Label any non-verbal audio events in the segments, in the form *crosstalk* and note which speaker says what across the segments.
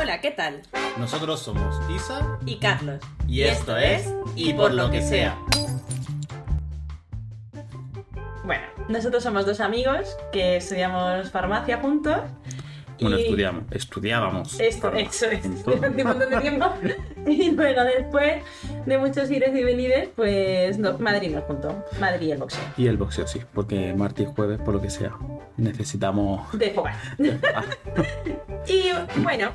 Speaker 1: Hola, ¿qué tal?
Speaker 2: Nosotros somos Isa
Speaker 1: Y Carlos.
Speaker 2: y esto es Y por lo que sea.
Speaker 1: Bueno, nosotros somos dos amigos que estudiamos farmacia juntos.
Speaker 2: Bueno,
Speaker 1: y-
Speaker 2: estudiamos, estudiábamos.
Speaker 1: Esto, eso es. *laughs* Durante un montón de tiempo. Y luego después de muchos ires y venides, pues no, Madrid nos juntó. Madrid y el boxeo.
Speaker 2: Y el boxeo, sí, porque martes y jueves, por lo que sea, necesitamos.
Speaker 1: De jugar. *laughs* y bueno,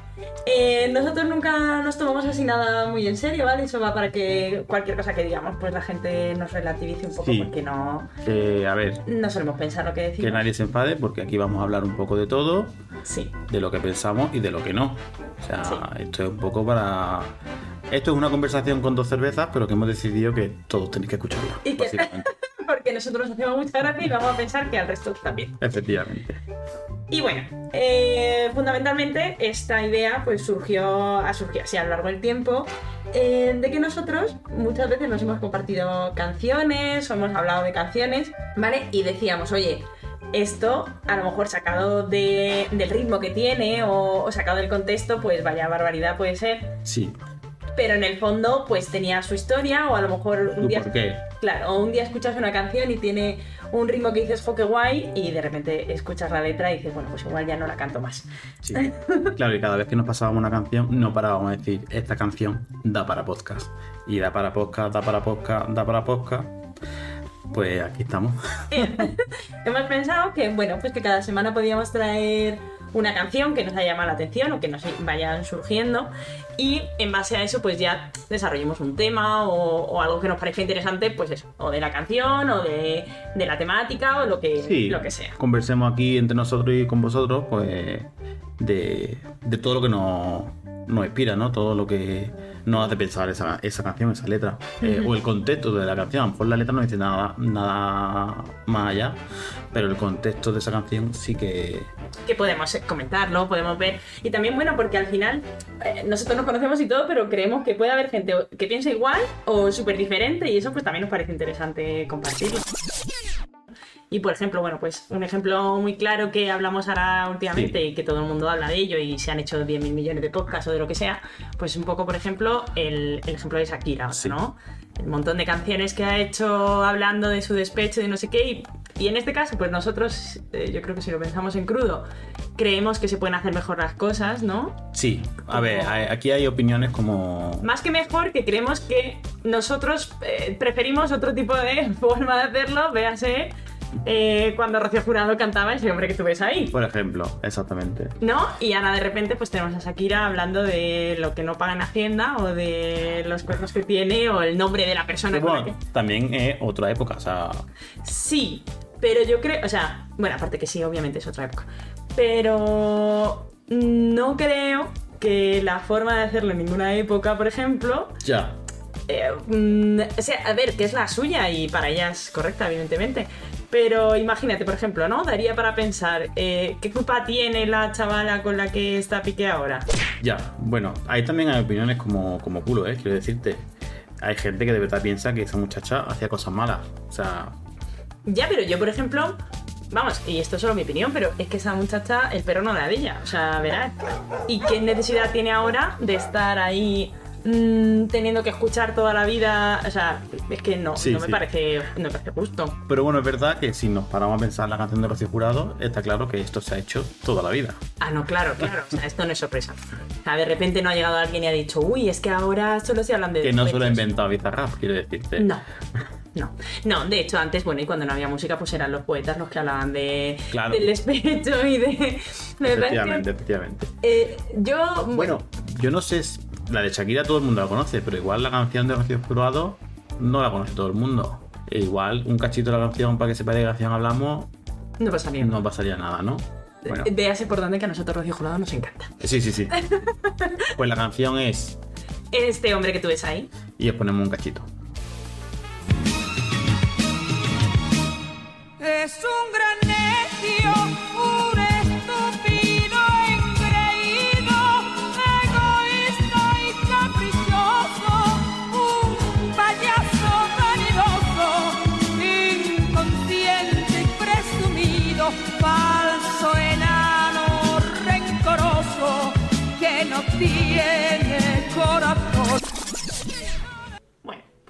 Speaker 1: eh, nosotros nunca nos tomamos así nada muy en serio, ¿vale? Eso va para que cualquier cosa que digamos, pues la gente nos relativice un poco
Speaker 2: Sí.
Speaker 1: porque no,
Speaker 2: a ver,
Speaker 1: no solemos pensar lo que decimos.
Speaker 2: que nadie se enfade, porque aquí vamos a hablar un poco de todo,
Speaker 1: Sí.
Speaker 2: de lo que pensamos y de lo que no. O sea,
Speaker 1: Sí.
Speaker 2: esto es un poco para. Esto es una conversación con dos cervezas, pero que hemos decidido que todos tenéis que escucharla.
Speaker 1: Y que-. *laughs* Porque nosotros nos hacemos mucha gracia y vamos a pensar que al resto también.
Speaker 2: Efectivamente.
Speaker 1: Y bueno, eh, fundamentalmente esta idea pues surgió, ha surgido así a lo largo del tiempo, eh, de que nosotros muchas veces nos hemos compartido canciones o hemos hablado de canciones, ¿vale? Y decíamos, oye, esto a lo mejor sacado de- del ritmo que tiene o, o sacado del contexto, pues vaya barbaridad puede ser,
Speaker 2: Sí.
Speaker 1: pero en el fondo pues tenía su historia o a lo mejor un
Speaker 2: ¿Tú
Speaker 1: día...
Speaker 2: por qué?
Speaker 1: Claro, o un día escuchas una canción y tiene un ritmo que dices, jo, qué guay, y de repente escuchas la letra y dices, bueno, pues igual ya no la canto más.
Speaker 2: Sí. Claro, y cada vez que nos pasábamos una canción, no parábamos a decir, esta canción da para podcast. Y da para podcast, da para podcast, da para podcast. Pues aquí estamos. *laughs*
Speaker 1: Hemos pensado que, bueno, pues que cada semana podíamos traer una canción que nos haya llamado la atención o que nos vayan surgiendo y en base a eso pues ya desarrollemos un tema o, o algo que nos parezca interesante, pues eso, o de la canción o de, de la temática o lo que,
Speaker 2: Sí,
Speaker 1: lo que sea.
Speaker 2: Conversemos aquí entre nosotros y con vosotros, pues, de, de todo lo que nos, nos inspira, ¿no? Todo lo que nos hace pensar esa, esa canción, esa letra. Eh, o el contexto de la canción. A lo mejor la letra no dice nada, nada más allá, pero el contexto de esa canción sí que...
Speaker 1: que podemos comentarlo, podemos ver. Y también, bueno, porque al final eh, nosotros nos conocemos y todo, pero creemos que puede haber gente que piensa igual o súper diferente y eso pues también nos parece interesante compartirlo. Y por ejemplo, bueno, pues un ejemplo muy claro que hablamos ahora últimamente
Speaker 2: Sí.
Speaker 1: y que todo el mundo habla de ello y se han hecho 10.000 millones de podcasts o de lo que sea, pues un poco, por ejemplo, el, el ejemplo de Shakira,
Speaker 2: Sí.
Speaker 1: ¿no? El montón de canciones que ha hecho hablando de su despecho, de no sé qué, y, y en este caso, pues nosotros, eh, yo creo que si lo pensamos en crudo, creemos que se pueden hacer mejor las cosas, ¿no?
Speaker 2: Sí, a ver, aquí hay opiniones como...
Speaker 1: Más que mejor, que creemos que nosotros eh, preferimos otro tipo de *laughs* forma de hacerlo, véase eh, cuando Rocío Jurado cantaba ese hombre que tú ves ahí.
Speaker 2: Por ejemplo, exactamente.
Speaker 1: ¿No? Y ahora de repente pues tenemos a Shakira hablando de lo que no paga en Hacienda o de los cuerpos que tiene o el nombre de la persona
Speaker 2: Pero
Speaker 1: con la
Speaker 2: bueno,
Speaker 1: que...
Speaker 2: también es otra época, o sea,
Speaker 1: Sí, pero yo creo, o sea, bueno, aparte que sí, obviamente es otra época, pero no creo que la forma de hacerlo en ninguna época, por ejemplo,
Speaker 2: ya.
Speaker 1: eh, mm, o sea, a ver, que es la suya y para ella es correcta, evidentemente. Pero imagínate, por ejemplo, ¿no? Daría para pensar, eh, ¿qué culpa tiene la chavala con la que está Piqué ahora?
Speaker 2: Ya, bueno, ahí también hay opiniones como, como culo, ¿eh? Quiero decirte. Hay gente que de verdad piensa que esa muchacha hacía cosas malas. O sea,
Speaker 1: Ya, pero yo, por ejemplo, vamos, y esto es solo mi opinión, pero es que esa muchacha, el perro no era de ella, o sea, verás. ¿Y qué necesidad tiene ahora de estar ahí mm, teniendo que escuchar toda la vida? O sea, es que no,
Speaker 2: Sí,
Speaker 1: no me parece, no me parece justo.
Speaker 2: pero bueno, es verdad que si nos paramos a pensar en la canción de Rocío Jurado, está claro que esto se ha hecho toda la vida.
Speaker 1: Ah, no, claro, claro. O sea, esto no es sorpresa. O sea, de repente no ha llegado alguien y ha dicho, uy, es que ahora solo se hablan de.
Speaker 2: Que no se lo ha
Speaker 1: despechos".
Speaker 2: inventado Bizarrap, quiero decirte.
Speaker 1: No. No, no, de hecho antes, bueno, y cuando no había música, pues eran los poetas los que hablaban de,
Speaker 2: Claro.
Speaker 1: del despecho y de...
Speaker 2: Efectivamente, efectivamente.
Speaker 1: eh, yo,
Speaker 2: Bueno, yo no sé, la de Shakira todo el mundo la conoce, pero igual la canción de Rocío Jurado no la conoce todo el mundo. E igual un cachito de la canción para que sepa de qué canción hablamos
Speaker 1: no pasaría
Speaker 2: no pasaría nada, ¿no? Bueno,
Speaker 1: Véase por dónde que a nosotros Rocío Jurado nos encanta.
Speaker 2: sí, sí, sí. *laughs* Pues la canción es...
Speaker 1: Este hombre que tú ves ahí.
Speaker 2: Y os ponemos un cachito.
Speaker 3: Es un gran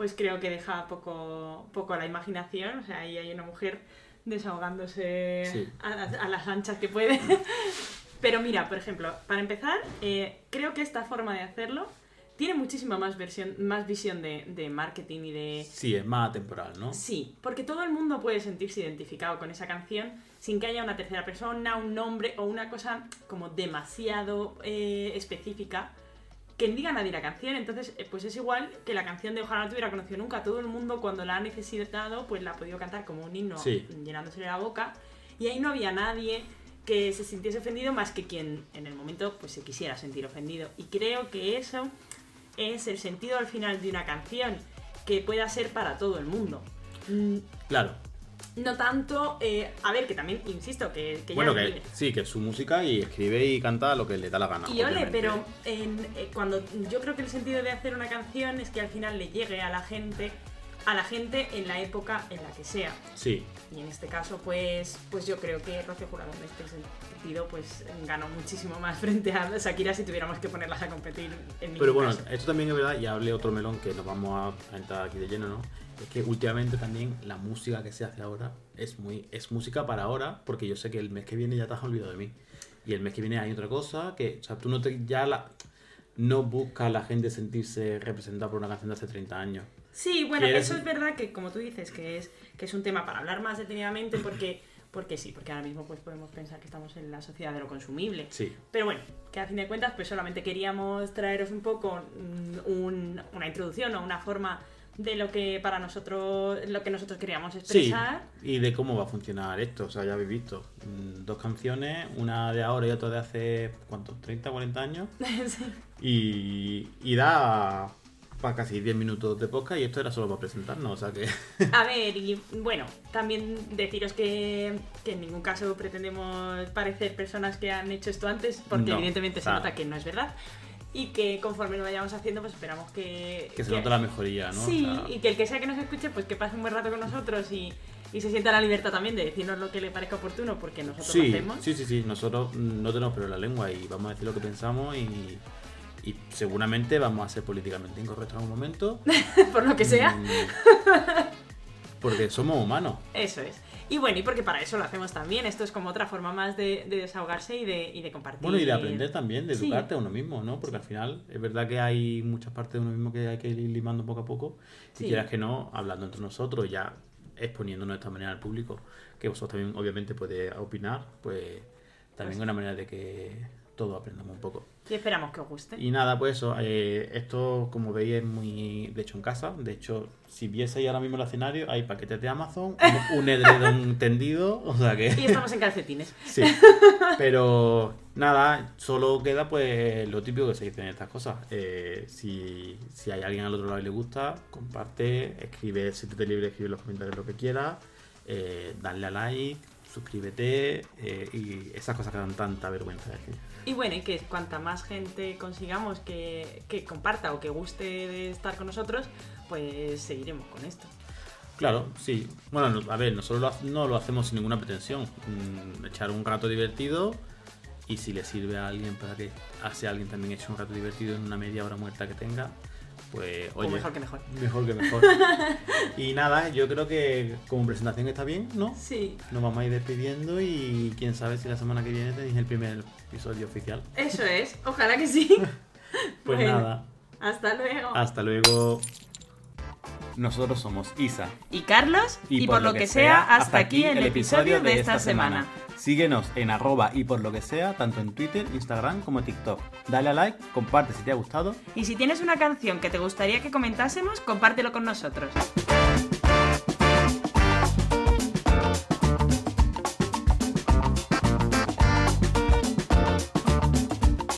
Speaker 1: pues creo que deja poco, poco a la imaginación. O sea, ahí hay una mujer desahogándose
Speaker 2: Sí.
Speaker 1: a, a las anchas que puede. *laughs* Pero mira, por ejemplo, para empezar, eh, creo que esta forma de hacerlo tiene muchísima más, versión, más visión de, de marketing y de,
Speaker 2: Sí, es más temporal, ¿no?
Speaker 1: Sí, porque todo el mundo puede sentirse identificado con esa canción sin que haya una tercera persona, un nombre o una cosa como demasiado eh, específica que diga nadie la canción. Entonces, eh, pues es igual que la canción de Ojalá no te hubiera conocido nunca. Todo el mundo cuando la ha necesitado, pues la ha podido cantar como un himno
Speaker 2: Sí.
Speaker 1: llenándosele la boca. Y ahí no había nadie que se sintiese ofendido más que quien en el momento pues se quisiera sentir ofendido. Y creo que eso es el sentido al final de una canción que pueda ser para todo el mundo.
Speaker 2: Claro.
Speaker 1: No tanto, eh, a ver, que también, insisto, que, que
Speaker 2: Bueno, que sí, que es su música y escribe y canta lo que le da la gana.
Speaker 1: Y ole, pero en- eh, cuando yo creo que el sentido de hacer una canción es que al final le llegue a la gente, a la gente en la época en la que sea.
Speaker 2: Sí,
Speaker 1: Y en este caso, pues, pues yo creo que Rocío Jurado en este sentido, pues ganó muchísimo más *laughs* frente a Shakira si tuviéramos que ponerlas a competir en
Speaker 2: Pero bueno,
Speaker 1: caso.
Speaker 2: esto también es verdad, y hable otro melón que nos vamos a- a entrar aquí de lleno, ¿no? Es que últimamente también la música que se hace ahora es muy es música para ahora, porque yo sé que el mes que viene ya te has olvidado de mí. Y el mes que viene hay otra cosa que, o sea, tú no te ya la no busca la gente sentirse representada por una canción de hace 30 años.
Speaker 1: Sí, bueno,
Speaker 2: ¿Quieres-
Speaker 1: eso es verdad que como tú dices, que es, que es un tema para hablar más detenidamente porque, porque sí, porque ahora mismo pues podemos pensar que estamos en la sociedad de lo consumible.
Speaker 2: Sí.
Speaker 1: Pero bueno, que a fin de cuentas pues solamente queríamos traeros un poco mm, un- una introducción o una forma de lo que para nosotros, lo que nosotros queríamos
Speaker 2: Sí,
Speaker 1: expresar.
Speaker 2: y de cómo va a funcionar esto, o sea, ya habéis visto. mm, Dos canciones, una de ahora y otra de hace, ¿cuántos? ¿30, 40 años? *laughs*
Speaker 1: Sí.
Speaker 2: Y, y da para casi 10 minutos de podcast y esto era solo para presentarnos, o sea que...
Speaker 1: A *laughs* ver, y bueno, también deciros que, que en ningún caso pretendemos parecer personas que han hecho esto antes, porque
Speaker 2: No,
Speaker 1: evidentemente se
Speaker 2: claro.
Speaker 1: nota que no es verdad. Y que conforme lo vayamos haciendo, pues esperamos que.
Speaker 2: que se nota la mejoría, ¿no? O
Speaker 1: Sí,
Speaker 2: sea,
Speaker 1: y que el que sea que nos escuche, pues que pase un buen rato con nosotros y, y se sienta la libertad también de decirnos lo que le parezca oportuno, porque nosotros lo
Speaker 2: sí,
Speaker 1: hacemos.
Speaker 2: sí, sí, sí, nosotros no tenemos pelo en la lengua y vamos a decir lo que pensamos y, y seguramente vamos a ser políticamente incorrectos en algún momento. *laughs*
Speaker 1: Por lo que sea.
Speaker 2: Mm, Porque somos humanos.
Speaker 1: Eso es. Y bueno, y porque para eso lo hacemos también. Esto es como otra forma más de, de desahogarse y de, y de compartir.
Speaker 2: Bueno, y de aprender también, de
Speaker 1: Sí.
Speaker 2: educarte a uno mismo, ¿no? Porque al final es verdad que hay muchas partes de uno mismo que hay que ir limando poco a poco.
Speaker 1: Sí.
Speaker 2: quieras que no, hablando entre nosotros, ya exponiéndonos de esta manera al público, que vosotros también obviamente podéis opinar, pues también
Speaker 1: Pues-
Speaker 2: una manera de que todos aprendamos un poco.
Speaker 1: Y esperamos que os guste.
Speaker 2: Y nada, pues eso, eh, esto como veis es muy, de hecho en casa, de hecho si vieseis ahora mismo el escenario hay paquetes de Amazon, un, un edredón *laughs* tendido, o sea que...
Speaker 1: Y estamos en calcetines. *laughs*
Speaker 2: Sí, pero nada, solo queda pues lo típico que se dice en estas cosas. Eh, si, si hay alguien al otro lado y le gusta, comparte, escribe, si te libre, escribe en los comentarios lo que quieras, eh, dale a like, suscríbete eh, y esas cosas que dan tanta vergüenza decir.
Speaker 1: Y bueno, y que cuanta más gente consigamos que, que comparta o que guste de estar con nosotros, pues seguiremos con esto.
Speaker 2: Claro, sí. Bueno, no- a ver, nosotros no lo hacemos sin ninguna pretensión. Mm, echar un rato divertido y si le sirve a alguien para que hace alguien también eche un rato divertido en una media hora muerta que tenga, pues
Speaker 1: O mejor que mejor.
Speaker 2: mejor que mejor. *laughs* y nada, yo creo que como presentación está bien, ¿no?
Speaker 1: Sí,
Speaker 2: Nos vamos a ir despidiendo y quién sabe si la semana que viene tenéis el primer episodio oficial.
Speaker 1: eso es. Ojalá que sí. *laughs*
Speaker 2: Pues
Speaker 1: Bueno,
Speaker 2: nada,
Speaker 1: Hasta luego.
Speaker 2: hasta luego. Nosotros somos Isa.
Speaker 1: Y Carlos, y, por, lo que, sea, hasta aquí el episodio de esta semana.
Speaker 2: Síguenos en arroba y por lo que sea, tanto en Twitter, Instagram como TikTok. Dale a like, comparte si te ha gustado.
Speaker 1: Y si tienes una canción que te gustaría que comentásemos, compártelo con nosotros.